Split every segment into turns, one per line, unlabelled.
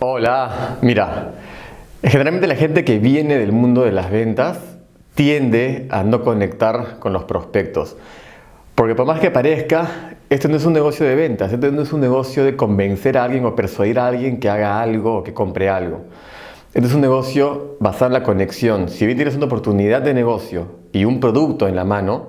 Hola, mira, generalmente la gente que viene del mundo de las ventas tiende a no conectar con los prospectos. Porque por más que parezca, esto no es un negocio de ventas, esto no es un negocio de convencer a alguien o persuadir a alguien que haga algo o que compre algo. Este es un negocio basado en la conexión. Si bien tienes una oportunidad de negocio y un producto en la mano,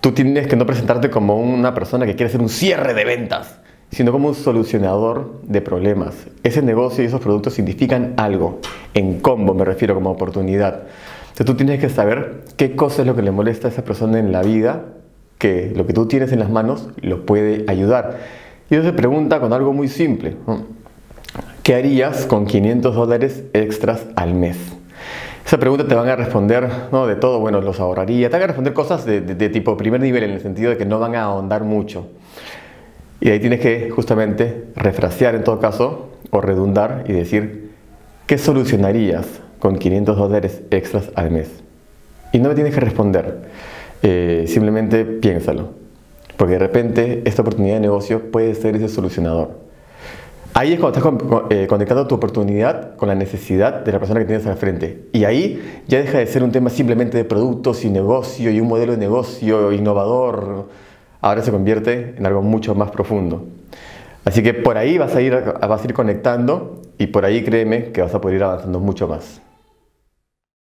tú tienes que no presentarte como una persona que quiere hacer un cierre de ventas sino como un solucionador de problemas. Ese negocio y esos productos significan algo, en combo me refiero como oportunidad. Entonces tú tienes que saber qué cosa es lo que le molesta a esa persona en la vida, que lo que tú tienes en las manos lo puede ayudar. Y eso se pregunta con algo muy simple. ¿Qué harías con 500 dólares extras al mes? Esa pregunta te van a responder, ¿no? De todo, bueno, los ahorraría. Te van a responder cosas de, de tipo primer nivel, en el sentido de que no van a ahondar mucho. Y ahí tienes que justamente refrasear en todo caso o redundar y decir, ¿qué solucionarías con 500 dólares extras al mes? Y no me tienes que responder, eh, simplemente piénsalo, porque de repente esta oportunidad de negocio puede ser ese solucionador. Ahí es cuando estás eh, conectando tu oportunidad con la necesidad de la persona que tienes al frente. Y ahí ya deja de ser un tema simplemente de productos y negocio y un modelo de negocio innovador ahora se convierte en algo mucho más profundo. Así que por ahí vas a ir, vas a ir conectando y por ahí créeme que vas a poder ir avanzando mucho más.